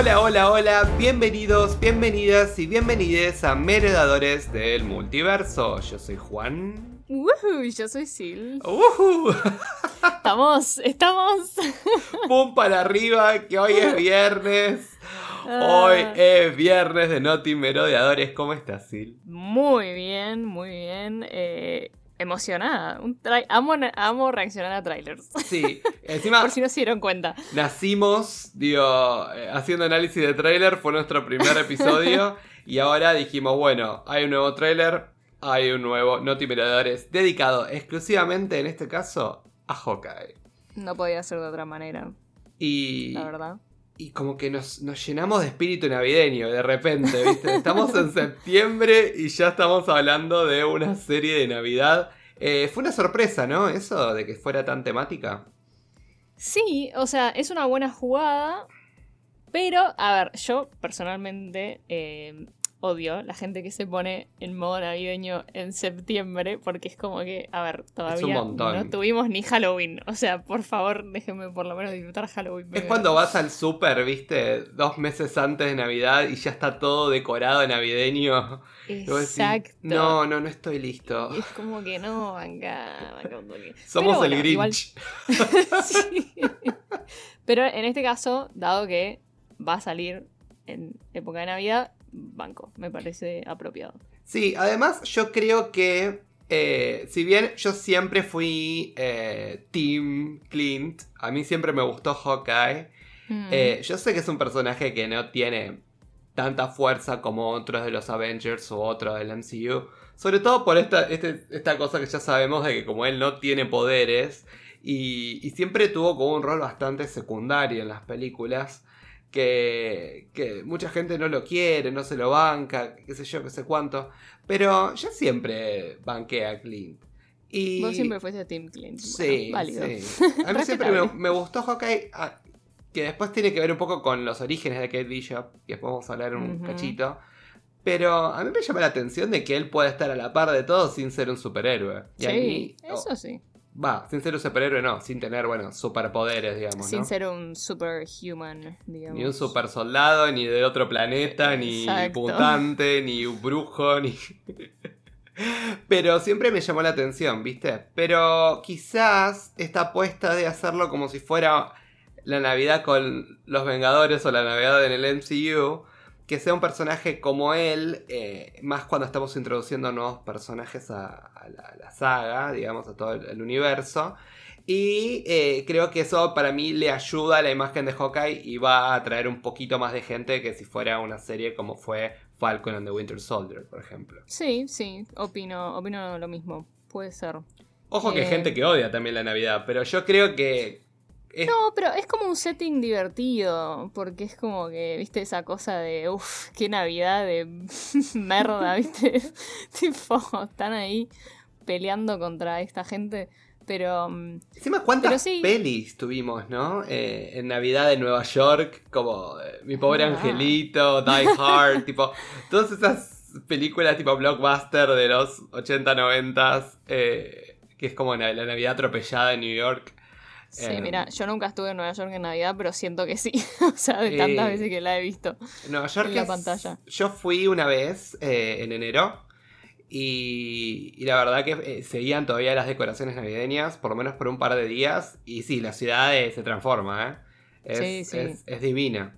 Hola, hola, hola, bienvenidos, bienvenidas y bienvenides a Meredadores del Multiverso. Yo soy Juan. Woohoo, yo soy Sil. ¡Uhú! Estamos, estamos. ¡Pum para arriba! Que hoy es viernes. Ah. Hoy es viernes de Noti Merodeadores. ¿Cómo estás, Sil? Muy bien, muy bien. Eh, emocionada. Un amo, amo reaccionar a trailers. Sí, encima Por si no se dieron cuenta. nacimos, digo, eh, haciendo análisis de trailer, fue nuestro primer episodio. y ahora dijimos, bueno, hay un nuevo trailer, hay un nuevo Noti Merodeadores dedicado exclusivamente, en este caso, a Hawkeye. No podía ser de otra manera, Y, la verdad. Y como que nos, nos llenamos de espíritu navideño de repente, ¿viste? Estamos en septiembre y ya estamos hablando de una serie de Navidad. Eh, fue una sorpresa, ¿no? Eso de que fuera tan temática. Sí, o sea, es una buena jugada. Pero, a ver, yo personalmente eh, odio la gente que se pone en modo navideño en septiembre. Porque es como que, a ver, todavía no tuvimos ni Halloween. O sea, por favor, déjenme por lo menos disfrutar Halloween. Es cuando vas al súper, ¿viste? Dos meses antes de Navidad y ya está todo decorado navideño. Decís, Exacto. no, no, no estoy listo. Es como que no, acá, acá un toque. Somos Pero el bueno, igual- Grinch. Sí. Pero en este caso, dado que va a salir en época de Navidad, banco, me parece apropiado. Sí, además yo creo que, eh, si bien yo siempre fui eh, Team Clint, a mí siempre me gustó Hawkeye, Mm. eh, yo sé que es un personaje que no tiene tanta fuerza como otros de los Avengers o otros del MCU, sobre todo por esta, este- esta cosa que ya sabemos de que como él no tiene poderes y, y siempre tuvo como un rol bastante secundario en las películas. Que, que mucha gente no lo quiere, no se lo banca, qué sé yo, qué sé cuánto. Pero yo siempre banqué a Clint. Y... Vos siempre fuiste Team Clint. Sí, Bueno, válido. sí. A mí siempre me, gustó Hawkeye, ah, que después tiene que ver un poco con los orígenes de Kate Bishop, que después vamos a hablar un cachito. Pero a mí me llama la atención de que él pueda estar a la par de todo sin ser un superhéroe. Y a Sí, mí- eso sí. Va, sin ser un superhéroe no, sin tener, bueno, superpoderes, digamos, Sin ¿no? ser un superhuman, digamos. Ni un super soldado, ni de otro planeta, ni Exacto. mutante, ni un brujo, ni. Pero siempre me llamó la atención, ¿viste? Pero quizás esta apuesta de hacerlo como si fuera la Navidad con los Vengadores o la Navidad en el MCU, que sea un personaje como él, eh, más cuando estamos introduciendo nuevos personajes a, a la, a la saga, digamos, a todo el, el universo. Y eh, creo que eso para mí le ayuda a la imagen de Hawkeye y va a atraer un poquito más de gente que si fuera una serie como fue Falcon and the Winter Soldier, por ejemplo. Sí, sí, opino, opino lo mismo. Puede ser. Ojo que hay Eh. gente que odia también la Navidad, pero yo creo que... es- No, pero es como un setting divertido, porque es como que, viste, esa cosa de, uff, qué Navidad de merda, viste. tipo, están ahí peleando contra esta gente, pero... mm, Encima, ¿cuántas Pero sí. pelis tuvimos, no? Eh, en Navidad de Nueva York, como eh, Mi Pobre Ah. Angelito, Die Hard, tipo, todas esas películas tipo blockbuster de los 80, 90, eh, que es como la Navidad atropellada en New York. Sí, Eh, mira, yo nunca estuve en Nueva York en Navidad, pero siento que sí. o sea, de tantas Eh, veces que la he visto. Nueva York en la es- pantalla. Yo fui una vez eh, en enero y, y la verdad que eh, seguían todavía las decoraciones navideñas, por lo menos por un par de días. Y sí, la ciudad se transforma, ¿eh? Es, Sí, sí. es- es divina.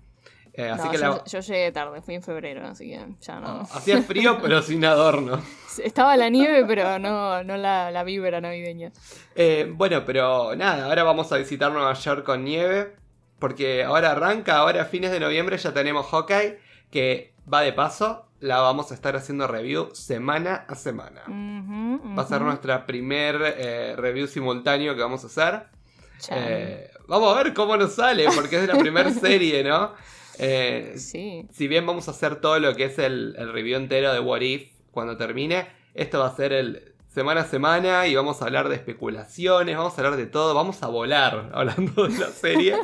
Eh, así No, que yo, la- yo llegué tarde, fui en febrero, así que ya no. hacía frío, pero sin adorno. Estaba la nieve, pero no, no la, la vibra navideña. Eh, bueno, pero nada, ahora vamos a visitar Nueva York con nieve. Porque ahora arranca, ahora a fines de noviembre ya tenemos Hawkeye, que va de paso, la vamos a estar haciendo review semana a semana. Ujú, Va a ser nuestra primer eh, review simultáneo que vamos a hacer. Eh, vamos a ver cómo nos sale, porque es de la primera serie, ¿no? Eh, Sí. si bien vamos a hacer todo lo que es el, el review entero de What If cuando termine, esto va a ser el semana a semana y vamos a hablar de especulaciones, vamos a hablar de todo, vamos a volar hablando de la serie.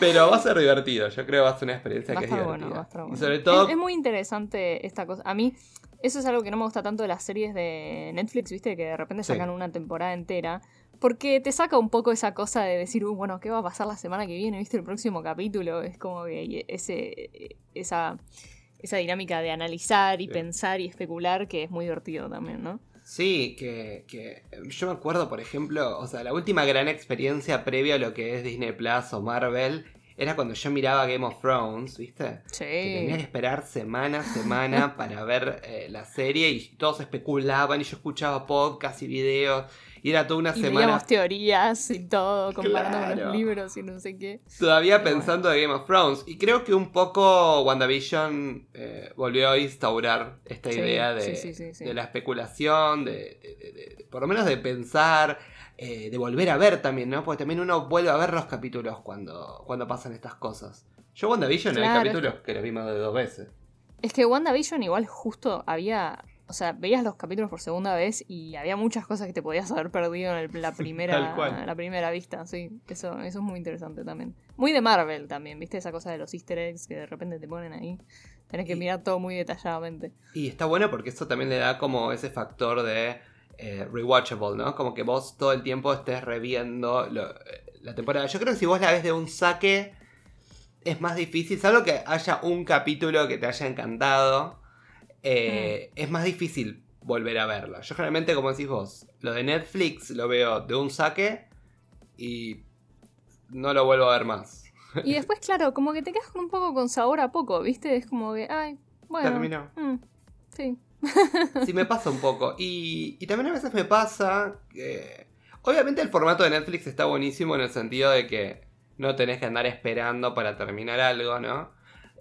Pero va a ser divertido, yo creo que va a ser una experiencia Va que es divertida. bueno, va a estar bueno. Y sobre todo, Es, es muy interesante esta cosa. A mí, eso es algo que no me gusta tanto de las series de Netflix, ¿viste? Que de repente Sí. sacan una temporada entera. Porque te saca un poco esa cosa de decir, "Uh, bueno, ¿qué va a pasar la semana que viene? ¿Viste el próximo capítulo? Es como que ese, esa, esa dinámica de analizar y Sí. pensar y especular que es muy divertido también, ¿no? Sí, que, que yo me acuerdo, por ejemplo, o sea, la última gran experiencia previa a lo que es Disney Plus o Marvel era cuando yo miraba Game of Thrones, ¿viste? Sí. Que tenía que esperar semana a semana para ver eh, la serie y todos especulaban y yo escuchaba podcasts y videos y era toda una Y semana veíamos teorías y todo, comparando con los libros y no sé qué. todavía Pero pensando de Game of Thrones. Y creo que un poco WandaVision eh, volvió a instaurar esta Sí, idea de, sí, sí, sí, sí. de la especulación, de, de- de- de- por lo menos de pensar, eh, de volver a ver también, ¿no? Porque también uno vuelve a ver los capítulos cuando, cuando pasan estas cosas. Yo WandaVision Claro, hay es capítulos que los vi más de dos veces. Es que WandaVision igual justo había. O sea, veías los capítulos por segunda vez y había muchas cosas que te podías haber perdido en el- la primera, la primera vista, sí. Eso, eso es muy interesante también. Muy de Marvel también, ¿viste? Esa cosa de los easter eggs que de repente te ponen ahí. Tenés que Y- mirar todo muy detalladamente. Y está bueno porque eso también le da como ese factor de eh, rewatchable, ¿no? Como que vos todo el tiempo estés reviendo lo- la temporada. Yo creo que si vos la ves de un saque es más difícil, salvo que haya un capítulo que te haya encantado, eh, es más difícil volver a verlo. Yo generalmente, como decís vos, lo de Netflix lo veo de un saque y no lo vuelvo a ver más. Y después, claro, como que te quedas un poco con sabor a poco, ¿viste? Es como que, ay, bueno. Terminó. mm, sí. Sí, me pasa un poco. Y, y también a veces me pasa que... Obviamente el formato de Netflix está buenísimo en el sentido de que no tenés que andar esperando para terminar algo, ¿no?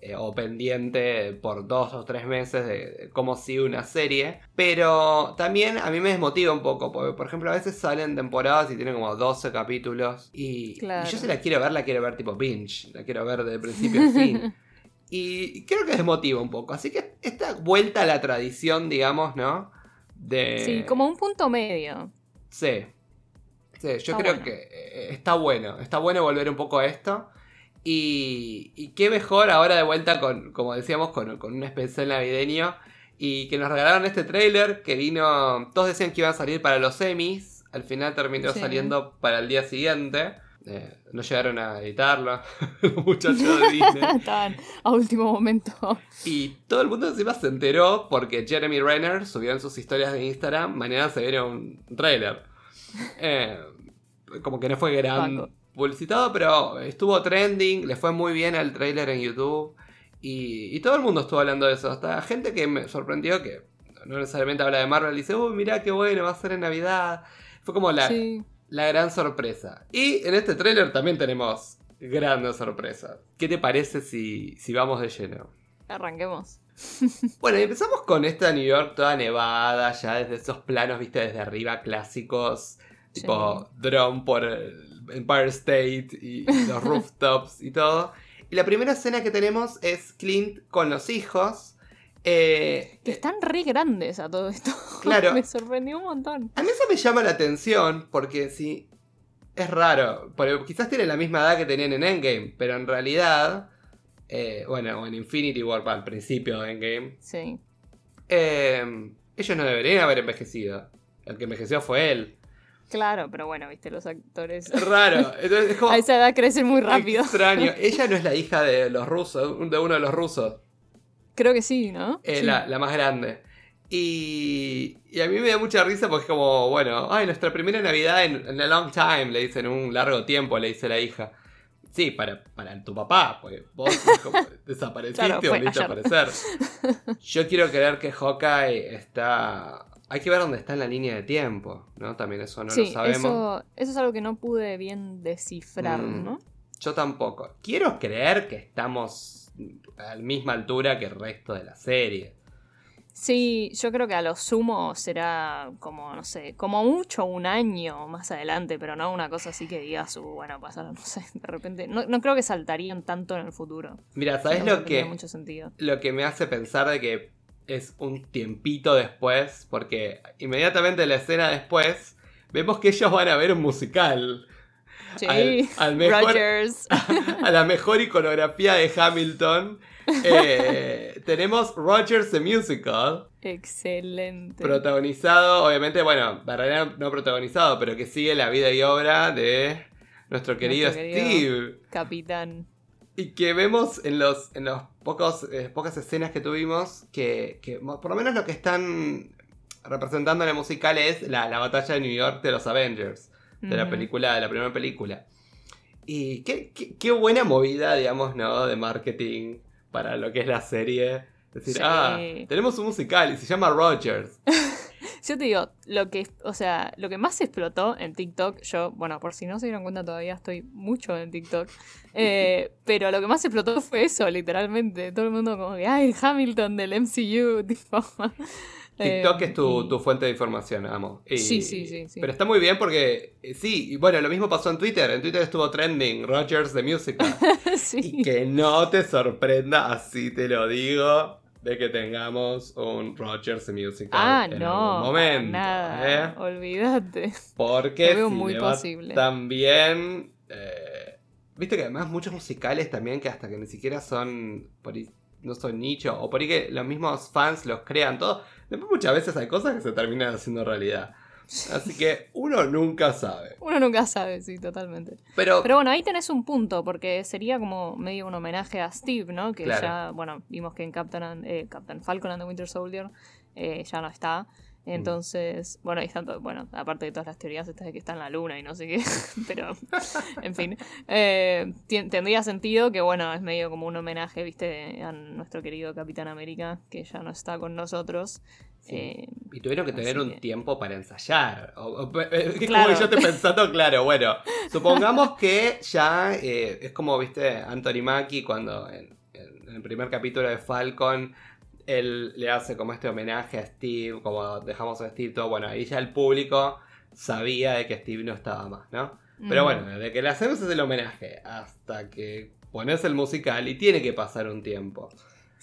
Eh, o pendiente por dos o tres meses de, cómo sigue una serie. Pero también a mí me desmotiva un poco, porque por ejemplo a veces salen temporadas y tienen como 12 capítulos. Y, Claro. y yo si la quiero ver, la quiero ver tipo binge, la quiero ver de principio a fin. Y creo que desmotiva un poco. Así que esta vuelta a la tradición, digamos, ¿no? De... Sí, como un punto medio. Sí. Sí, yo Está creo bueno. que eh, está bueno. Está bueno volver un poco a esto. Y, y qué mejor ahora de vuelta con, como decíamos, con, con un especial navideño. Y que nos regalaron este trailer que vino. Todos decían que iba a salir para los semis. Al final terminó Sí. saliendo para el día siguiente. Eh, no llegaron a editarlo. los muchachos de Disney. Estaban a último momento. Y todo el mundo encima se enteró porque Jeremy Renner subió en sus historias de Instagram, mañana se viene un trailer. Eh, como que no fue gran Banco. Publicitado, pero estuvo trending, le fue muy bien al trailer en YouTube. Y, y todo el mundo estuvo hablando de eso. Hasta gente que me sorprendió que no necesariamente habla de Marvel, dice, uy, mirá qué bueno, va a ser en Navidad. Fue como la, Sí. la gran sorpresa. Y en este tráiler también tenemos grandes sorpresas. ¿Qué te parece si, si vamos de lleno? Arranquemos. Bueno, y empezamos con esta New York toda nevada, ya desde esos planos, viste, desde arriba clásicos, tipo drone por el Empire State y, los rooftops y todo. Y la primera escena que tenemos es Clint con los hijos. eh, Que están re grandes a todo esto. Claro. Me sorprendió un montón. A mí eso me llama la atención porque sí, es raro. Porque quizás tienen la misma edad que tenían en Endgame, pero en realidad, eh, bueno, o en Infinity War al principio de Endgame, Sí. eh, ellos no deberían haber envejecido. El que envejeció fue él. Claro, pero bueno, viste, los actores Es raro. Entonces es como a esa edad crecen muy rápido. extraño. Ella no es la hija de los rusos, de uno de los rusos. Creo que sí, ¿no? Eh, Sí. la, la más grande. Y, y a mí me da mucha risa porque es como, bueno, ay, nuestra primera Navidad en, en a long time, le dicen, un largo tiempo, le dice la hija. Sí, para, para tu papá, porque vos como, desapareciste Claro, fue volviste a aparecer. Yo quiero creer que Hawkeye está... Hay que ver dónde está en la línea de tiempo, ¿no? También eso no lo sabemos. eso, eso es algo que no pude bien descifrar, Mm. ¿no? Yo tampoco. Quiero creer que estamos a la misma altura que el resto de la serie. Sí, yo creo que a lo sumo será como, no sé, como mucho un año más adelante, pero no una cosa así que digas, uh, bueno, pasaron, no sé, de repente. No, no creo que saltarían tanto en el futuro. Mira, ¿sabes lo que, mucho sentido. lo que me hace pensar de que es un tiempito después? Porque inmediatamente la escena después vemos que ellos van a ver un musical. Sí, Al- al mejor- Rogers. A la mejor iconografía de Hamilton. eh, tenemos Rogers the Musical. Excelente. Protagonizado, obviamente, bueno, Barrera no protagonizado, pero que sigue la vida y obra de nuestro querido, Steve. Capitán. Y que vemos en los, en los pocos, eh, pocas escenas que tuvimos que, que, por lo menos lo que están representando en el musical es la, batalla de New York de los Avengers, de la película, de la primera película. Y qué, qué, buena movida, digamos, ¿no? De marketing para lo que es la serie. Es decir, ah, tenemos un musical y se llama Rogers. yo te digo, lo que, o sea, lo que más explotó en TikTok, yo, bueno, por si no se dieron cuenta todavía, estoy mucho en TikTok. Eh, pero lo que más explotó fue eso, literalmente. Todo el mundo como que, ay, Hamilton del MCU, tipo. TikTok es tu, eh, fuente de información, amo. sí, sí, sí, Pero está muy bien porque, eh, sí, y bueno, lo mismo pasó en Twitter. En Twitter estuvo trending Rogers de Musical. sí. Y que no te sorprenda, así te lo digo, de que tengamos un Rogers Musical ah, en no, algún momento. Nada, ¿eh? olvídate. Porque veo muy posible. también... Viste que además muchos musicales también que hasta que ni siquiera son no son nicho, o por ahí que los mismos fans los crean, todo. Después muchas veces hay cosas que se terminan haciendo realidad. Así que uno nunca sabe. Uno nunca sabe, sí, totalmente. Pero, Pero bueno, ahí tenés un punto, porque sería como medio un homenaje a Steve, ¿no? Que ya, bueno, vimos que en Captain, eh, Captain Falcon and the Winter Soldier eh, ya no está. Mm. Entonces, bueno, ahí están, bueno, aparte de todas las teorías estas de que está en la luna y no sé qué, pero, en fin, eh, tendría sentido que, bueno, es medio como un homenaje, viste, a nuestro querido Capitán América, que ya no está con nosotros. Eh, y tuvieron que tener un tiempo para ensayar. Eh, es como yo te pensando, claro, bueno, supongamos que ya es como, viste, Anthony Mackie cuando en el primer capítulo de Falcon él le hace como este homenaje a Steve, como dejamos a Steve todo, bueno, ahí ya el público sabía de que Steve no estaba más, ¿no? Pero bueno, de que le hacemos el homenaje hasta que pones el musical y tiene que pasar un tiempo.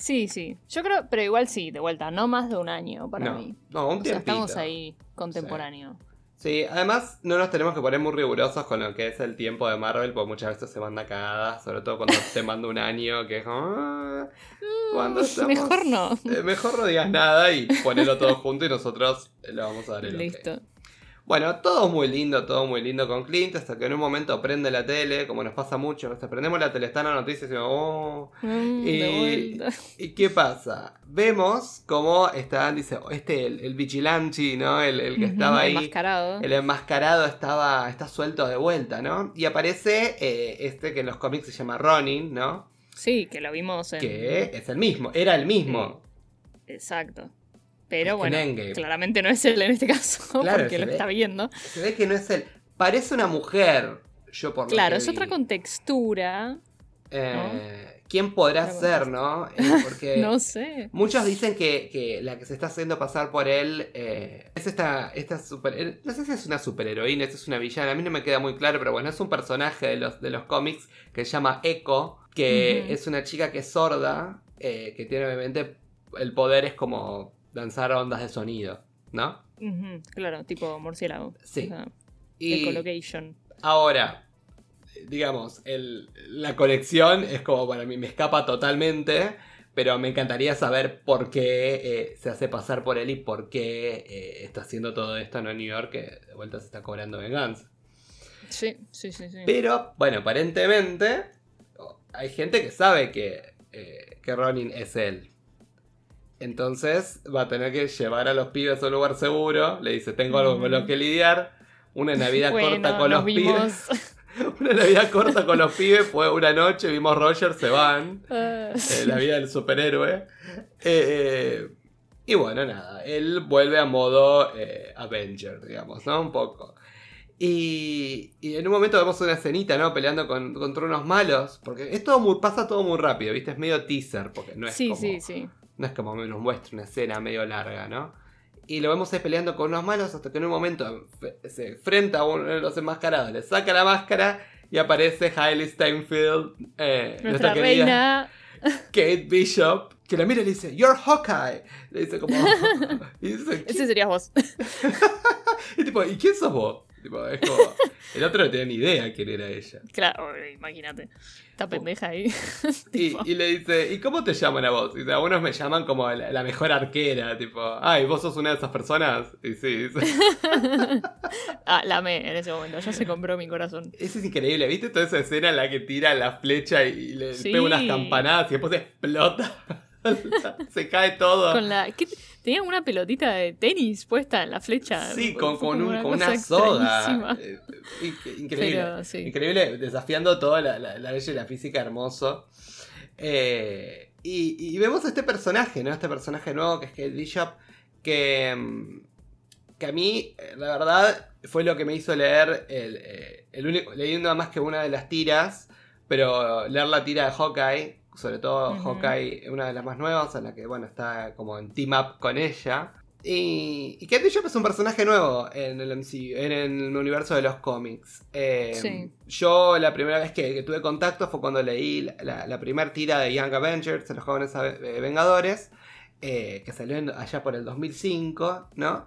Sí, sí. Yo creo, pero igual sí, de vuelta, no más de un año para mí. No, un tiempo. estamos ahí contemporáneo. Sí, además no nos tenemos que poner muy rigurosos con lo que es el tiempo de Marvel, porque muchas veces se manda cagadas, sobre todo cuando te manda un año que es ah, cuando mm, Mejor no. Eh, mejor no digas nada y ponelo todo junto y nosotros le vamos a dar el Listo. Bueno, todo muy lindo, todo muy lindo con Clint, hasta que en un momento prende la tele, como nos pasa mucho, hasta prendemos la tele, está la noticia y oh. Mm, y, y, qué pasa? Vemos cómo está, dice, este, el, el vigilante, ¿no? El, el que estaba ahí. El enmascarado. El enmascarado estaba, está suelto de vuelta, ¿no? Y aparece eh, este que en los cómics se llama Ronin, ¿no? Sí, que lo vimos en... Que es el mismo, era el mismo. Exacto. Pero bueno, claramente no es él en este caso, porque lo está viendo. Se ve que no es él. Parece una mujer, yo por lo Claro, es otra contextura. Eh, ¿Quién podrá ser, no? Eh, porque no sé. Muchos dicen que, la que se está haciendo pasar por él eh, es esta, esta super... No sé si es una superheroína, es una villana, a mí no me queda muy claro, pero bueno, es un personaje de los, de los cómics que se llama Echo, que es una chica que es sorda, que tiene obviamente el poder es como lanzar ondas de sonido, ¿no? claro, tipo murciélago. Sí. y ecolocation. Ahora, digamos, la colección es como para mí, me escapa totalmente, pero me encantaría saber por qué eh, se hace pasar por él y por qué eh, está haciendo todo esto en New York, que de vuelta se está cobrando venganza. Sí, sí, sí, sí. Pero, bueno, aparentemente hay gente que sabe que, eh, que Ronin es él. Entonces va a tener que llevar a los pibes a un lugar seguro. Le dice, tengo algo con lo que lidiar. Una Navidad corta con los pibes. una Navidad corta con los pibes. Fue una noche, vimos Roger, se van. Eh, la vida del superhéroe. Eh, y bueno, nada. Él vuelve a modo eh, Avenger, digamos, ¿no? Un poco. Y, en un momento vemos una escenita, ¿no? Peleando contra unos malos. Porque es todo pasa todo muy rápido, ¿viste? Es medio teaser, porque no es sí, Sí, sí, no es como nos muestra una escena medio larga, ¿no? Y lo vemos ahí peleando con unos malos hasta que en un momento se enfrenta a uno de los enmascarados, le saca la máscara y aparece Hailey Steinfeld, eh, nuestra, reina. Kate Bishop, que la mira y le dice, You're Hawkeye. Le dice como... Ese serías vos. y tipo, ¿y quién sos vos? Tipo, es como, el otro no tenía ni idea quién era ella. Claro, imagínate. Esta pendeja ahí. Y, y, le dice, ¿y cómo te llaman a vos? Y dice, algunos me llaman como la, mejor arquera, tipo, ay, ¿vos sos una de esas personas? Y sí, ah, la amé en ese momento, ya se compró mi corazón. Eso es increíble, ¿viste toda esa escena en la que tira la flecha y le pega unas campanadas y después explota? se cae todo. Con la... Tenía una pelotita de tenis puesta en la flecha. Sí, con, una, soga. Eh, increíble. Increíble, desafiando toda la, la, la y la física hermoso. Eh, y, vemos este personaje, ¿no? Este personaje nuevo que es Kate Bishop. Que, mm, que a mí, eh, la verdad, fue lo que me hizo leer el, el único. Leyendo más que una de las tiras. Pero leer la tira de Hawkeye sobre todo Hawkeye, una de las más nuevas, en la que, bueno, está como en team up con ella. Y, y Kate Bishop es un personaje nuevo en el MCU, en el universo de los cómics. Eh, yo la primera vez que, tuve contacto fue cuando leí la, primera tira de Young Avengers, de los jóvenes eh, Vengadores, eh, que salió allá por el 2005, ¿no?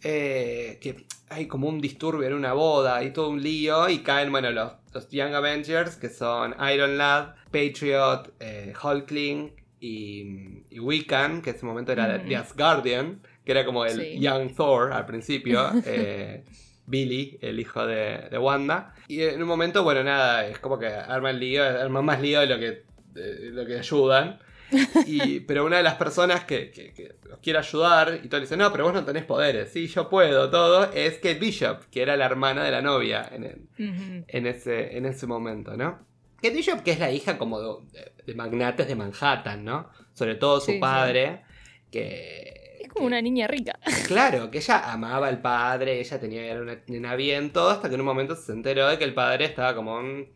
Que hay como un disturbio en una boda y todo un lío y caen, bueno, los, los Young Avengers, que son Iron Lad, Patriot, eh, Hulkling y, y, Wiccan, que en ese momento era The Asgardian, que era como el Young Thor al principio. Eh, Billy, el hijo de, Wanda. Y en un momento, bueno, nada, es como que arman lío, arman más lío de lo que, lo que ayudan. Y, pero una de las personas que, que, os quiere ayudar y todo le dice, no, pero vos no tenés poderes, sí, yo puedo, todo, es Kate Bishop, que era la hermana de la novia en, en, ese, en ese momento, ¿no? Kate Bishop, que es la hija como de, magnates de Manhattan, ¿no? Sobre todo su padre, que... Es como una niña rica. Claro, que ella amaba al padre, ella tenía era una nena bien, todo, hasta que en un momento se enteró de que el padre estaba como en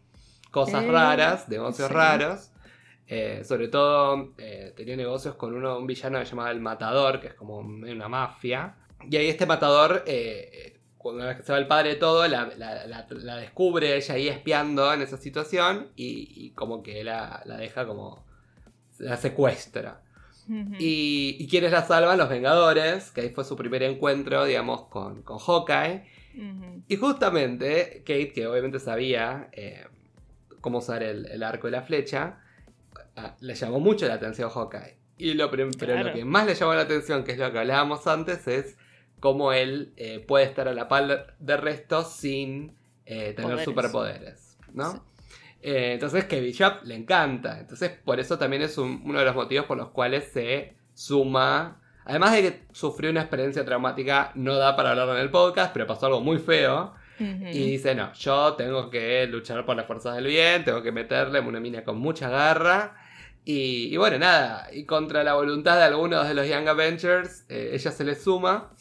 cosas eh, raras, negocios raros. Eh, sobre todo eh, tenía negocios con uno, un villano que se llamaba El Matador, que es como una mafia. Y ahí este matador, eh, cuando se va el padre de todo, la, descubre ella ahí espiando en esa situación y, como que la, deja como... la secuestra. y, quienes la salvan, los Vengadores, que ahí fue su primer encuentro, digamos, con, con Hawkeye. Y justamente Kate, que obviamente sabía cómo usar el arco y la flecha, Ah, le llamó mucho la atención Hawkeye. Y lo, pero lo que más le llamó la atención, que es lo que hablábamos antes, es cómo él eh, puede estar a la par de resto sin eh, tener superpoderes, ¿no? Eh, entonces que Bishop le encanta. Entonces por eso también es uno de los motivos por los cuales se suma. Además de que sufrió una experiencia traumática, no da para hablarlo en el podcast, pero pasó algo muy feo. Y dice, no, yo tengo que luchar por las fuerzas del bien, tengo que meterle una mina con mucha garra. Y, bueno, nada, y contra la voluntad de algunos de los Young Avengers, eh, ella se le suma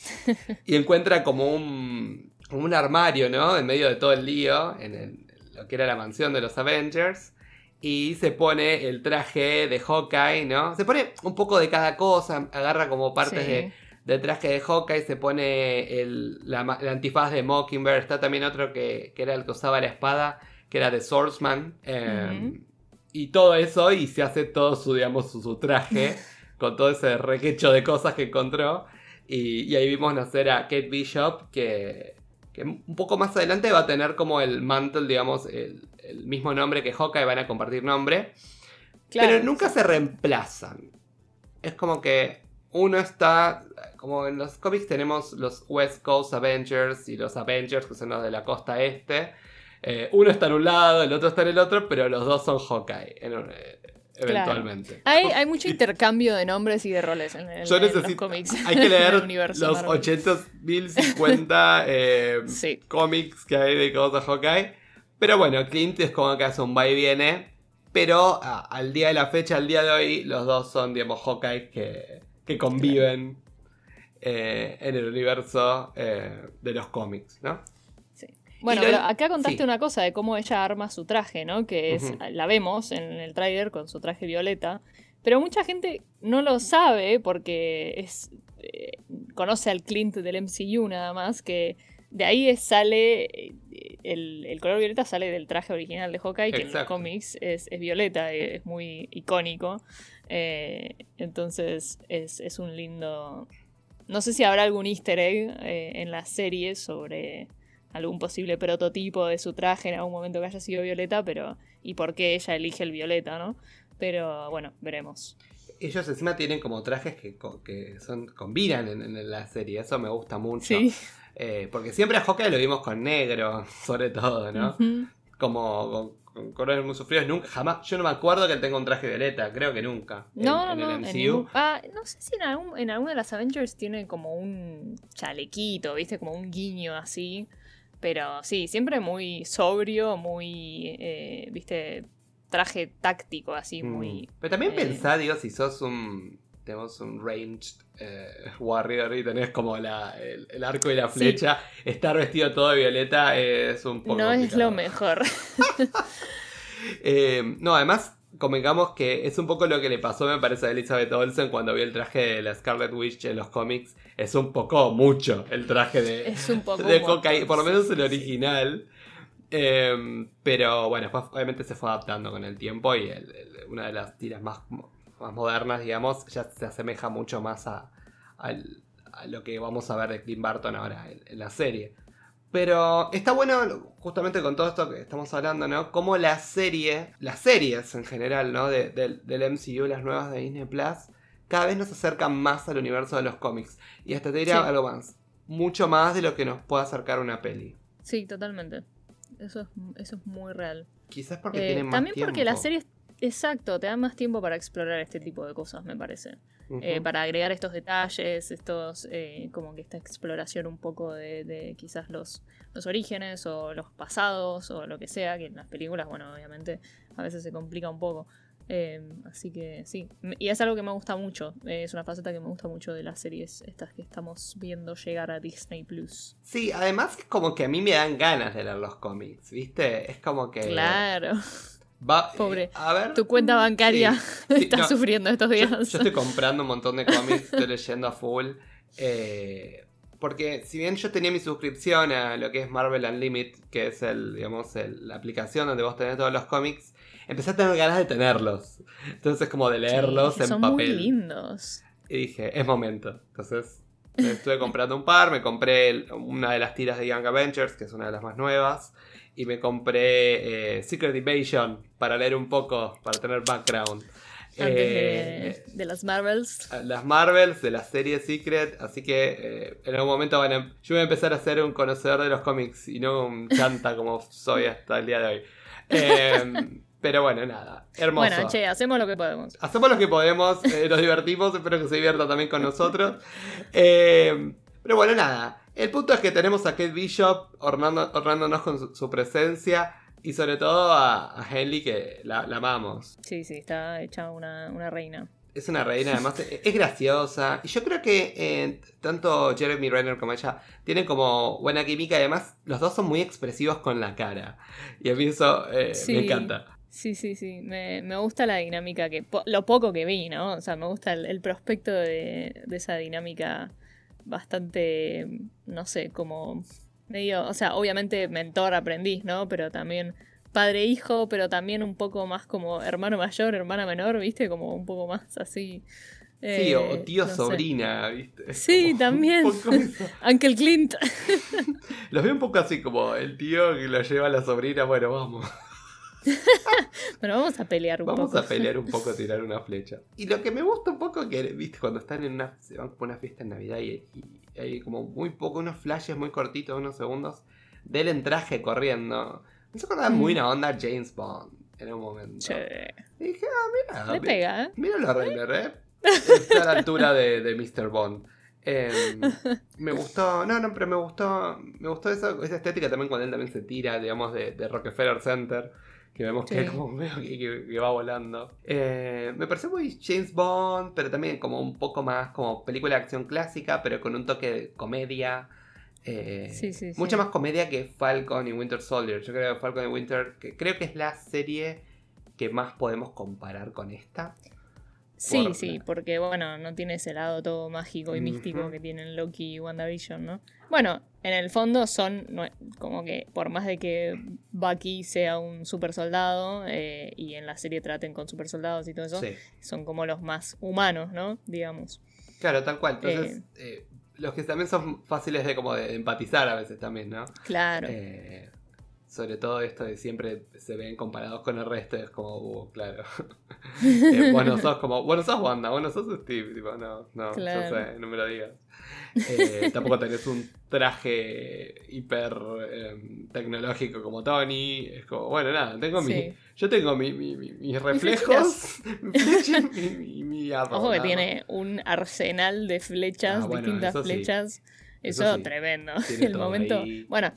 y encuentra como un, un armario, ¿no? En medio de todo el lío, en lo que era la mansión de los Avengers. Y se pone el traje de Hawkeye, ¿no? Se pone un poco de cada cosa, agarra como partes de, del traje de Hawkeye, se pone el, la, antifaz de Mockingbird. Está también otro que, era el que usaba la espada, que era de Swordsman. Em, y todo eso, y se hace todo su, digamos, su, traje, con todo ese requecho de cosas que encontró. Y, ahí vimos nacer a Kate Bishop, que, un poco más adelante va a tener como el mantle, digamos, el, mismo nombre que Hawkeye, van a compartir nombre. pero nunca se reemplazan. Es como que uno está, como en los cómics tenemos los West Coast Avengers y los Avengers, que son los de la costa este. Eh, uno está en un lado, el otro está en el otro, pero los dos son Hawkeye. Eh, eventualmente. Hay, mucho intercambio de nombres y de roles en, los cómics. Hay que leer los 800.050 eh, cómics que hay de cosas Hawkeye. Pero bueno, Clint es como que hace un va y viene. Pero al día de la fecha, al día de hoy, los dos son, digamos, Hawkeye que, que conviven en el universo de los cómics, ¿no? Bueno, pero acá contaste una cosa de cómo ella arma su traje, ¿no? Que es, la vemos en el trailer con su traje violeta. Pero mucha gente no lo sabe porque es eh, conoce al Clint del MCU nada más, que de ahí sale, eh, el, color violeta sale del traje original de Hawkeye, que en los cómics es, violeta, eh, es muy icónico. entonces es, es, un lindo... No sé si habrá algún easter egg en la serie sobre algún posible prototipo de su traje en algún momento que haya sido violeta, pero y por qué ella elige el violeta, ¿no? Pero bueno, veremos. Ellos encima tienen como trajes que, que son combinan en, la serie, eso me gusta mucho. Eh, porque siempre a Hawkeye lo vimos con negro, sobre todo, ¿no? Como con, colores muy sufridos, nunca, jamás, yo no me acuerdo que él tenga un traje violeta, creo que nunca. No, en, no, el MCU. ah, no sé si en, algún, en alguna de las Avengers tiene como un chalequito, ¿viste? Como un guiño así. Pero sí, siempre muy sobrio, muy, eh, viste, traje táctico, así, mm. muy... Pero también eh, pensá, digo, si sos un, tenemos un ranged eh, warrior y tenés como la, el, arco y la flecha, estar vestido todo de violeta es un poco... No es lo mejor. no, además convengamos que es un poco lo que le pasó, me parece, a Elizabeth Olsen cuando vio el traje de la Scarlet Witch en los cómics. Es un poco mucho el traje de, es un poco de por lo menos el original. Em, pero bueno, obviamente se fue adaptando con el tiempo y una de las tiras más, más modernas, digamos, ya se asemeja mucho más a, lo que vamos a ver de Clint Barton ahora en la serie. Pero está bueno, justamente con todo esto que estamos hablando, ¿no? Como la serie, las series en general, ¿no? De, del MCU, las nuevas de Disney Plus, cada vez nos acercan más al universo de los cómics. Y hasta te diría algo más. Mucho más de lo que nos puede acercar una peli. Sí, totalmente. Eso es, eso es muy real. Quizás porque eh, tiene más También porque las series, exacto, te dan más tiempo para explorar este tipo de cosas, me parece. Eh, para agregar estos detalles, estos eh, como que esta exploración un poco de, quizás los, los orígenes o los pasados o lo que sea, que en las películas, bueno, obviamente a veces se complica un poco. Em, así que sí, y es algo que me gusta mucho, es una faceta que me gusta mucho de las series estas que estamos viendo llegar a Disney Plus. Sí, además es como que a mí me dan ganas de leer los cómics, ¿viste? Es como que... Claro. Pobre. Eh, a ver. Tu cuenta bancaria está sufriendo estos días. Yo, estoy comprando un montón de cómics, estoy leyendo a full. Eh, porque si bien yo tenía mi suscripción a lo que es Marvel Unlimited, que es el, digamos, la aplicación donde vos tenés todos los cómics, empecé a tener ganas de tenerlos. Entonces como de leerlos en son papel. Muy lindos. Y dije, es momento. Entonces estuve comprando un par, me compré una de las tiras de Young Avengers, que es una de las más nuevas y me compré eh, Secret Invasion para leer un poco, para tener background. Eh, de, las Marvels. Las Marvels, de la serie Secret. Así que eh, en algún momento van yo voy a empezar a ser un conocedor de los cómics y no un chanta como soy hasta el día de hoy. Em, pero bueno, nada. Hermoso. Bueno, che, hacemos lo que podemos. Hacemos lo que podemos, nos divertimos. Espero que se divierta también con nosotros. Em, pero bueno, nada. El punto es que tenemos a Kate Bishop ornándonos con su, presencia y sobre todo a, Henley que la, amamos. Sí, sí, está hecha una, reina. Es una reina, además es graciosa. Y yo creo que eh, tanto Jeremy Renner como ella tienen como buena química y además los dos son muy expresivos con la cara. Y a mí eso eh, me encanta. Sí, sí, sí. Me, gusta la dinámica que. lo poco que vi, ¿no? O sea, me gusta el, prospecto de, de, esa dinámica bastante, no sé, como medio, o sea, obviamente mentor, aprendiz, ¿no? Pero también padre-hijo, pero también un poco más como hermano mayor, hermana menor, ¿viste? Como un poco más así. sí, o eh, tío sobrina, ¿viste? Sí, también. Uncle Clint. Los veo un poco así como el tío que lo lleva a la sobrina, bueno, vamos. bueno, vamos a pelear un poco. Vamos a pelear un poco, tirar una flecha. Y lo que me gusta un poco que, viste, cuando están en una, se van por una fiesta en Navidad y, hay como muy poco, unos flashes muy cortitos, unos segundos, de él en traje corriendo. Me acordaba muy mm. una onda James Bond en un momento. Y dije, ah, mira. Le pega, ¿eh? Mira Renner, ¿eh? Está a la altura de, de Mr. Bond. Em, me gustó, no, no, pero me gustó, me gustó esa, esa estética también cuando él también se tira, digamos, de, de Rockefeller Center que vemos que, como que, va volando. Eh, me parece muy James Bond, pero también como un poco más como película de acción clásica, pero con un toque de comedia. Eh, mucha más comedia que Falcon y Winter Soldier. Yo creo que Falcon y Winter, que creo que es la serie que más podemos comparar con esta. Sí, sí, porque bueno, no tiene ese lado todo mágico y místico que tienen Loki y WandaVision, ¿no? Bueno, en el fondo son como que por más de que Bucky sea un super soldado eh, y en la serie traten con super soldados y todo eso, son como los más humanos, ¿no? Digamos. Claro, tal cual. Entonces, eh. Eh, los que también son fáciles de como de empatizar a veces también, ¿no? Claro. Eh, sobre todo esto de siempre se ven comparados con el resto, es como, uh, claro. eh, vos no sos como, bueno, sos Wanda, vos no sos Steve, tipo, no, no, Claro. yo sé, no me lo digas. Eh, tampoco tenés un traje hiper em, tecnológico como Tony. Es como, bueno, nada, tengo mi. Yo tengo mi, mi- mi- mis reflejos, mi flecha mi, mi, arroz, Ojo que tiene un arsenal de flechas, Ah, bueno, distintas eso sí. flechas. Eso Eso, sí. tremendo. Tiene El momento. ahí. Bueno,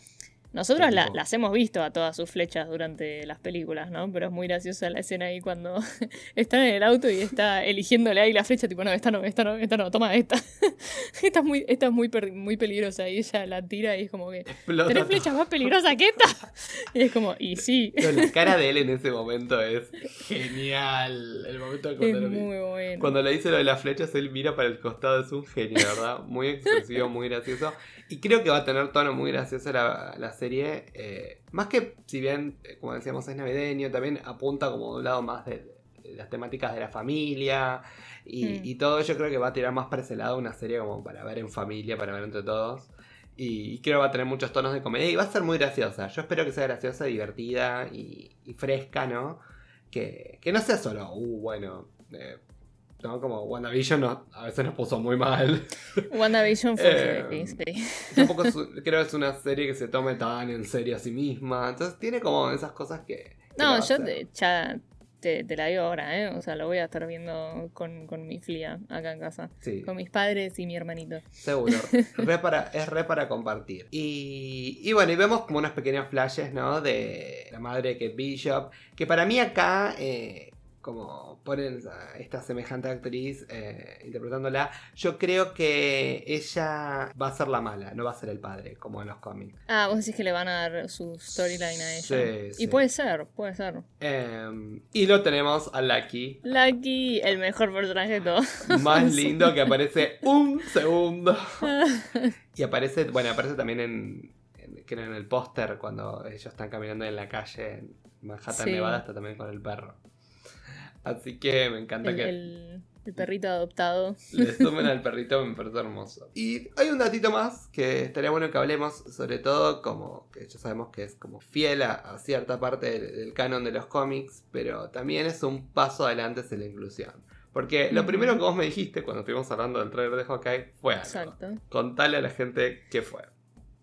nosotros la- Tipo- las hemos visto a todas sus flechas durante las películas, ¿no? Pero es muy graciosa la escena ahí cuando está en el auto y está eligiéndole ahí la flecha, tipo, no, esta no, esta no, esta no, toma esta. esta es muy, esta es muy, muy peligrosa. Y ella la tira y es como que. Explota ¿Tenés todo. flechas más peligrosas que esta? Y es como, y sí. No, la cara de él en ese momento es genial. El momento de Es cuando, lo, muy bueno. cuando le dice lo de las flechas, él mira para el costado, es un genio, ¿verdad? Muy expresivo, muy gracioso. Y creo que va a tener tono muy gracioso la, la serie. eh, más que, si bien, eh, como decíamos, es navideño, también apunta como de un lado más de, de las temáticas de la familia. Y, Mm. y todo, yo creo que va a tirar más para ese lado una serie como para ver en familia, para ver entre todos. Y creo que va a tener muchos tonos de comedia y va a ser muy graciosa. Yo espero que sea graciosa, divertida y, y fresca, ¿no? Que, que no sea solo, uh, bueno, eh, ¿no? Como WandaVision no- a veces nos puso muy mal. WandaVision fue Eh, sí. Tampoco es- creo que es una serie que se tome tan en serio a sí misma. Entonces tiene como esas cosas que... No, yo te, ya te, te la digo ahora, ¿eh? O sea, lo voy a estar viendo con, con mi flia acá en casa. Sí. Con mis padres y mi hermanito. Seguro. Re para, es re para compartir. Y, y bueno, y vemos como unos pequeños flashes, ¿no? De la madre que Bishop. Que para mí acá, eh, como ponen a esta semejante actriz eh, interpretándola, yo creo que ella va a ser la mala, no va a ser el padre, como en los cómics. Ah, vos decís que le van a dar su storyline a ella. Sí, y puede ser, puede ser. Eh, y lo tenemos a Lucky. Lucky, el mejor personaje de todos. Más lindo que aparece un segundo. Y aparece, bueno, aparece también en, en- creo en el póster cuando ellos están caminando en la calle en Manhattan, Sí. Nevada, está también con el perro. Así que me encanta El, que el- el perrito adoptado. le sumen al perrito, me parece hermoso. Y hay un datito más que estaría bueno que hablemos, sobre todo como que ya sabemos que es como fiel a, a cierta parte del, del canon de los cómics, pero también es un paso adelante hacia la inclusión. Porque lo primero que vos me dijiste cuando estuvimos hablando del trailer de Hawkeye fue algo. Exacto. Contale a la gente qué fue.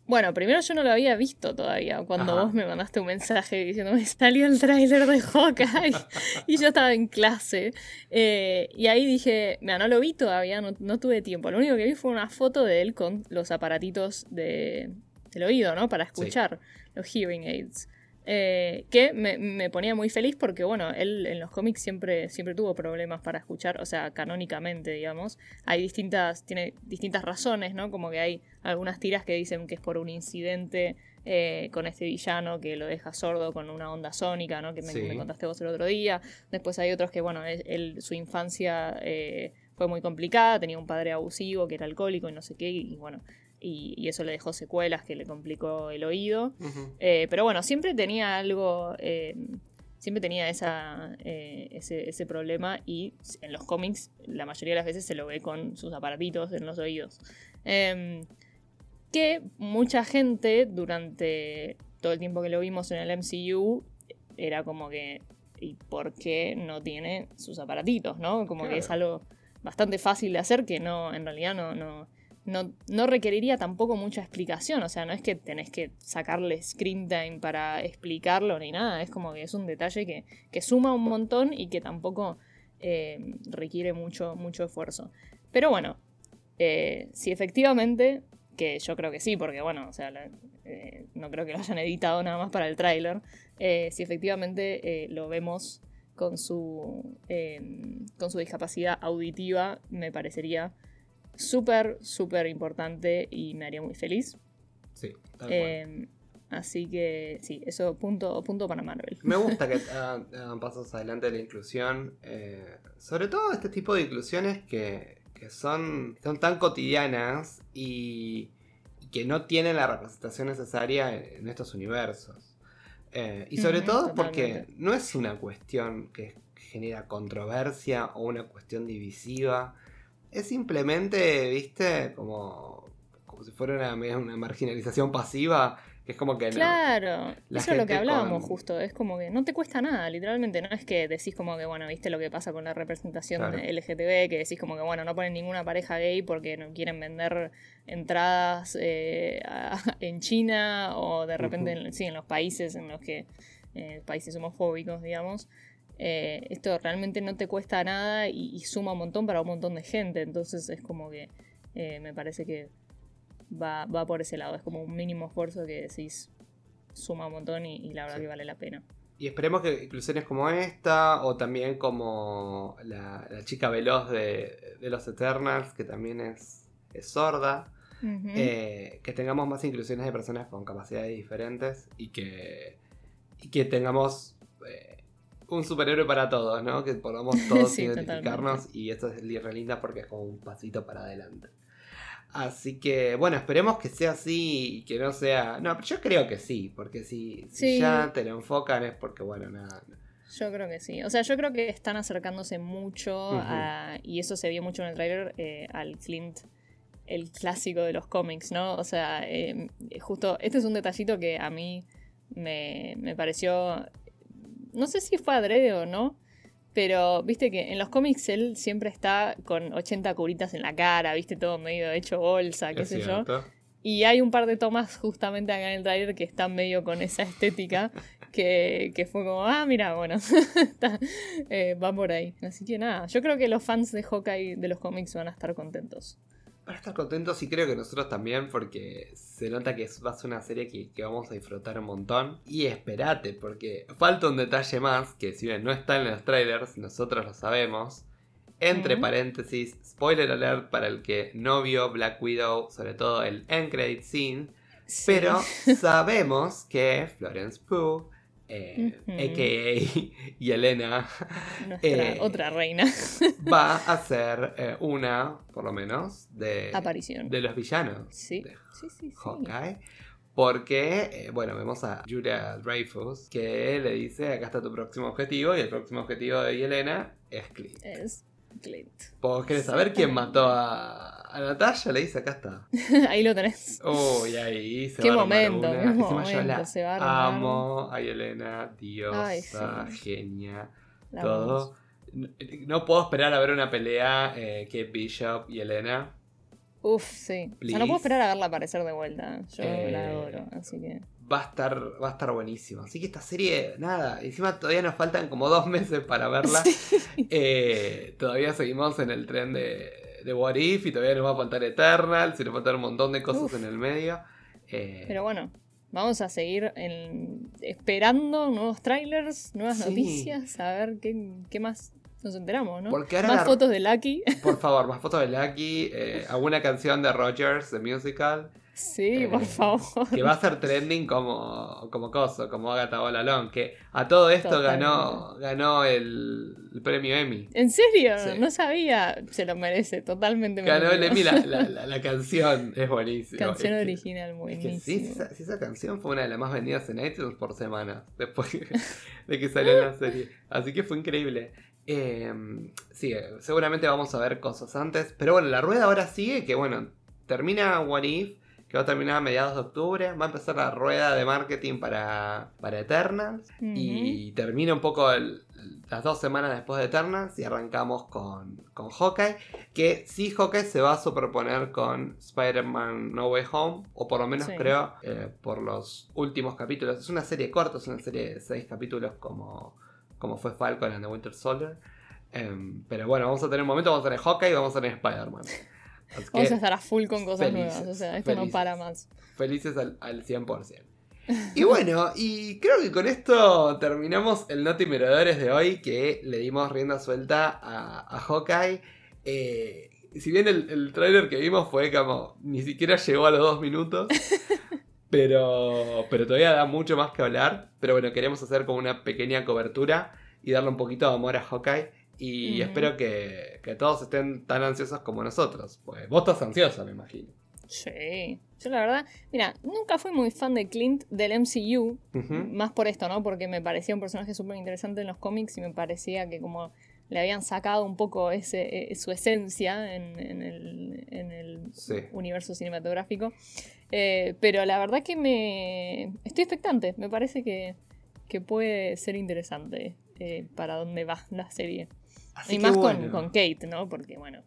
Bueno, primero yo no lo había visto todavía. Cuando Ajá. vos me mandaste un mensaje diciéndome salió el tráiler de Hawkeye y yo estaba en clase. eh, y ahí dije, mira, no lo vi todavía, no, no tuve tiempo. Lo único que vi fue una foto de él con los aparatitos de, del oído, ¿no? Para escuchar, los hearing aids. Eh, que me, me ponía muy feliz porque, bueno, él en los cómics siempre, siempre tuvo problemas para escuchar, o sea, canónicamente, digamos. Hay distintas, tiene distintas razones, ¿no? Como que hay algunas tiras que dicen que es por un incidente eh, con este villano que lo deja sordo con una onda sónica, ¿no? Que me, Sí. me contaste vos el otro día. Después hay otros que, bueno, él, él- su infancia eh, fue muy complicada, tenía un padre abusivo que era alcohólico y no sé qué, y bueno, y, y eso le dejó secuelas que le complicó el oído. Eh, pero bueno, siempre tenía algo, eh, siempre tenía esa, eh, ese, ese problema y en los cómics la mayoría de las veces se lo ve con sus aparatitos en los oídos. Em, que mucha gente durante todo el tiempo que lo vimos en el MCU era como que, ¿y por qué no tiene sus aparatitos? ¿no? Como que es algo bastante fácil de hacer que no, en realidad no, no, no, no requeriría tampoco mucha explicación. O sea, no es que tenés que sacarle screen time para explicarlo ni nada. Es como que es un detalle que, que suma un montón y que tampoco eh, requiere mucho, mucho esfuerzo. Pero bueno, eh, si efectivamente, que yo creo que sí, porque bueno, o sea, eh, no creo que lo hayan editado nada más para el tráiler, si efectivamente lo vemos con su, eh, con su discapacidad auditiva, me parecería súper, súper importante y me haría muy feliz. Sí, tal cual. Eh, así que sí, eso punto, punto para Marvel. Me gusta que hagan, pasos adelante de la inclusión. eh, sobre todo este tipo de inclusiones que, que son, son tan cotidianas y, y que no tienen la representación necesaria en, en estos universos. Eh, y sobre todo porque no es una cuestión que genera controversia o una cuestión divisiva. Es simplemente, viste, como, como si fuera una, una marginalización pasiva es como que Claro, eso es lo que hablábamos justo. Es como que no te cuesta nada, literalmente. No es que decís como que, bueno, viste lo que pasa con la representación LGTB, que decís como que, bueno, no ponen ninguna pareja gay porque no quieren vender entradas eh, en China o de repente, en, sí, en los países en los que, eh, países homofóbicos, digamos. Eh, esto realmente no te cuesta nada y, y, suma un montón para un montón de gente. Entonces es como que me parece que va, va por ese lado. Es como un mínimo esfuerzo que decís suma un montón y, la verdad que vale la pena. Y esperemos que inclusiones como esta, o también como la, chica veloz de, los Eternals, que también es, sorda, eh, que tengamos más inclusiones de personas con capacidades diferentes y que, y que tengamos eh, un superhéroe para todos, ¿no? Que podamos todos identificarnos y esto es re linda porque es como un pasito para adelante. Así que, bueno, esperemos que sea así y que no sea. No, yo creo que sí, porque si, ya te lo enfocan es porque, bueno, nada. Yo creo que sí. O sea, yo creo que están acercándose mucho y eso se vio mucho en el trailer eh, al Clint, el clásico de los cómics, ¿no? O sea, em, justo, este es un detallito que a mí me, me pareció. No sé si fue adrede o no, pero viste que en los cómics él siempre está con 80 curitas en la cara, viste todo medio hecho bolsa, qué sé yo. Y hay un par de tomas justamente acá en el trailer que están medio con esa estética, que, fue como, ah, mira, bueno, eh, va por ahí. Así que nada, yo creo que los fans de Hawkeye de los cómics van a estar contentos van a estar contentos y creo que nosotros también porque se nota que va a ser una serie que, vamos a disfrutar un montón. Y espérate, porque falta un detalle más que si bien no está en los trailers, nosotros lo sabemos. Entre paréntesis, spoiler alert para el que no vio Black Widow, sobre todo el end credit scene. Pero sabemos que Florence Pugh eh, a.k.a. y Elena, eh, otra reina, va a ser eh, una, por lo menos, de, Aparición. de los villanos sí. de sí, sí, Hawkeye. Porque, eh, bueno, vemos a Julia Dreyfus que le dice, acá está tu próximo objetivo, y el próximo objetivo de Elena es Clint. Es Clint. ¿Vos querés saber quién mató a, a Natalia? Le dice, acá está. ahí lo tenés. Uy, ahí se qué va momento, a Qué momento, se va a Amo a Elena, diosa, genia, todo. No, puedo esperar a ver una pelea eh, que Bishop y Elena. Uf, sí. O sea, no puedo esperar a verla aparecer de vuelta. Yo la eh, adoro, así que va a estar va a estar buenísimo. Así que esta serie, nada, encima todavía nos faltan como dos meses para verla. Eh, todavía seguimos en el tren de, de What If y todavía nos va a faltar Eternal, se nos va a faltar un montón de cosas en el medio. Eh, Pero bueno, vamos a seguir esperando nuevos trailers, nuevas noticias, a ver qué, más nos enteramos, ¿no? más fotos de Lucky. Por favor, más fotos de Lucky, eh, alguna canción de Rogers, de musical. Sí, por eh, favor. Que va a ser trending como, como coso, como Agatha Bolalón, que a todo esto ganó, ganó el, premio Emmy. ¿En serio? No sabía. Se lo merece, totalmente. Ganó el Emmy, la, canción es buenísima. Canción original, buenísima. sí, esa, canción fue una de las más vendidas en iTunes por semana, después de que salió la serie. Así que fue increíble. Em, sí, seguramente vamos a ver cosas antes. Pero bueno, la rueda ahora sigue, que bueno, termina What If que va a terminar a mediados de octubre. Va a empezar la rueda de marketing para, para Eternals. Y termina un poco las dos semanas después de Eternals y arrancamos con, con Hawkeye. Que sí, Hawkeye se va a superponer con Spider-Man No Way Home. O por lo menos creo eh, por los últimos capítulos. Es una serie corta, es una serie de seis capítulos como, como fue Falcon and the Winter Soldier. Em, pero bueno, vamos a tener un momento, vamos a tener Hawkeye y vamos a tener Spider-Man. Vamos a estar a full con cosas nuevas, o sea, esto no para más. Felices al, 100%. Y bueno, y creo que con esto terminamos el Noti Miradores de hoy, que le dimos rienda suelta a, a Hawkeye. Eh, si bien el, el trailer que vimos fue como, ni siquiera llegó a los dos minutos, pero, pero todavía da mucho más que hablar. Pero bueno, queremos hacer como una pequeña cobertura y darle un poquito de amor a Hawkeye. Y espero que, todos estén tan ansiosos como nosotros. Pues vos estás ansiosa, me imagino. Sí, yo la verdad, mira, nunca fui muy fan de Clint del MCU, más por esto, ¿no? Porque me parecía un personaje súper interesante en los cómics y me parecía que como le habían sacado un poco ese, eh, su esencia en, el, universo cinematográfico. Eh, pero la verdad que me. Estoy expectante. Me parece que, puede ser interesante eh, para dónde va la serie. Y más con, con Kate, ¿no? Porque, bueno,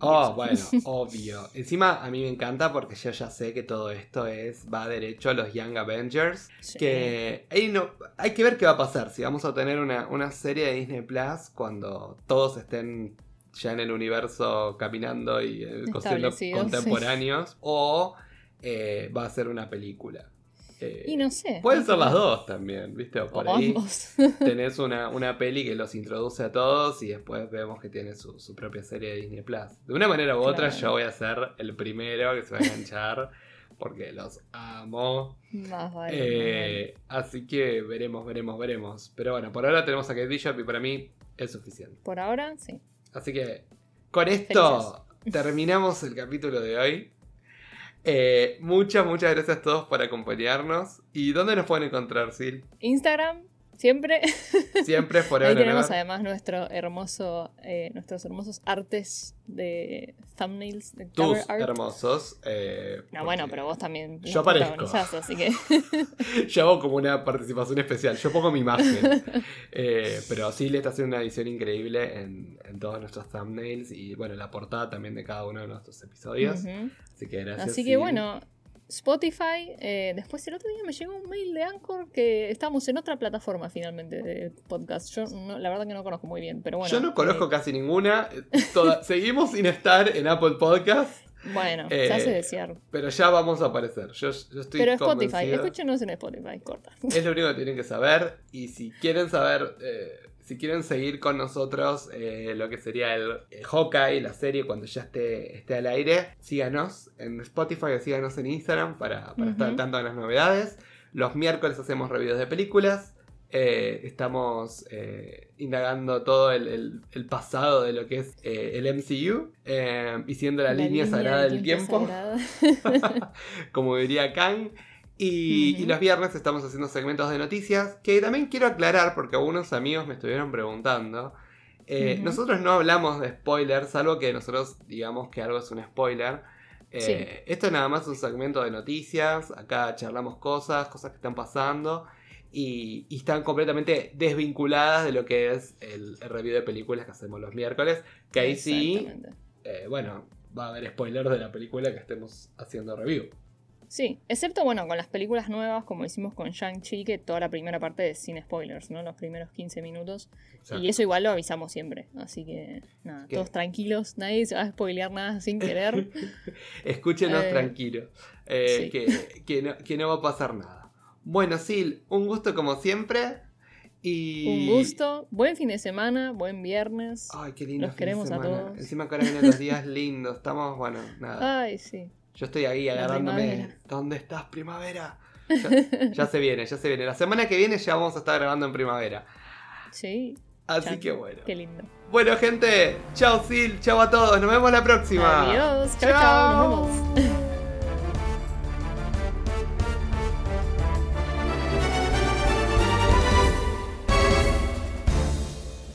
Oh, bueno, obvio. Encima a mí me encanta porque yo ya sé que todo esto es va derecho a los Young Avengers. Que hay, no, hay que ver qué va a pasar. Si vamos a tener una, serie de Disney Plus cuando todos estén ya en el universo caminando y eh, contemporáneos. O eh, va a ser una película y no sé. Pueden ser las dos también, ¿viste? O por ahí tenés una, una, peli que los introduce a todos y después vemos que tiene su, propia serie de Disney Plus. De una manera u otra, yo voy a ser el primero que se va a enganchar porque los amo. Eh, así que veremos, veremos, veremos. Pero bueno, por ahora tenemos a Kate Bishop y para mí es suficiente. Por ahora, sí. Así que con esto terminamos el capítulo de hoy. Eh, muchas, muchas gracias a todos por acompañarnos. ¿Y dónde nos pueden encontrar, Sil? Instagram, Siempre. Siempre por Ahí tenemos además nuestro hermoso, eh, nuestros hermosos artes de thumbnails. De Tus hermosos. Eh, no, bueno, pero vos también yo aparezco. así que. yo hago como una participación especial. Yo pongo mi imagen. eh, pero sí le está haciendo una edición increíble en, en, todos nuestros thumbnails y bueno, la portada también de cada uno de nuestros episodios. Así que gracias. Así que bueno. Spotify. Eh, después el otro día me llegó un mail de Anchor que estamos en otra plataforma finalmente de podcast. Yo la verdad que no conozco muy bien, pero bueno. Yo no conozco eh, casi ninguna. seguimos sin estar en Apple Podcast. Bueno, se hace eh, desear. Pero ya vamos a aparecer. Yo, estoy pero Spotify, escúchenos en Spotify, corta. Es lo único que tienen que saber. Y si quieren saber si quieren seguir con nosotros eh, lo que sería el, Hawkeye, la serie, cuando ya esté, esté al aire, síganos en Spotify o síganos en Instagram para, estar al tanto de las novedades. Los miércoles hacemos reviews de películas. Eh, estamos eh, indagando todo el, pasado de lo que es el MCU y siendo la, línea, sagrada del tiempo, como diría Kang. Y, los viernes estamos haciendo segmentos de noticias que también quiero aclarar porque algunos amigos me estuvieron preguntando. Eh, nosotros no hablamos de spoilers, salvo que nosotros digamos que algo es un spoiler. Eh, esto es nada más un segmento de noticias, acá charlamos cosas, cosas que están pasando y, están completamente desvinculadas de lo que es el, review de películas que hacemos los miércoles, que ahí sí, eh, bueno, va a haber spoilers de la película que estemos haciendo review. Sí, excepto bueno, con las películas nuevas, como hicimos con Shang-Chi, que toda la primera parte es sin spoilers, ¿no? Los primeros 15 minutos. Y eso igual lo avisamos siempre. Así que, nada, todos tranquilos, nadie se va a spoilear nada sin querer. Escúchenos eh, tranquilos, eh, que, no, va a pasar nada. Bueno, Sil, un gusto como siempre. Y... Un gusto, buen fin de semana, buen viernes. Ay, qué lindo. Los queremos a todos. Encima que ahora vienen los días lindos, estamos, bueno, nada. Ay, sí. Yo estoy ahí agarrándome. ¿Dónde estás, primavera? Ya, se viene, ya se viene. La semana que viene ya vamos a estar grabando en primavera. Sí. Así que bueno. Qué lindo. Bueno, gente. Chao, Sil. Chao a todos. Nos vemos la próxima. Adiós. Chao, chao. Nos vemos.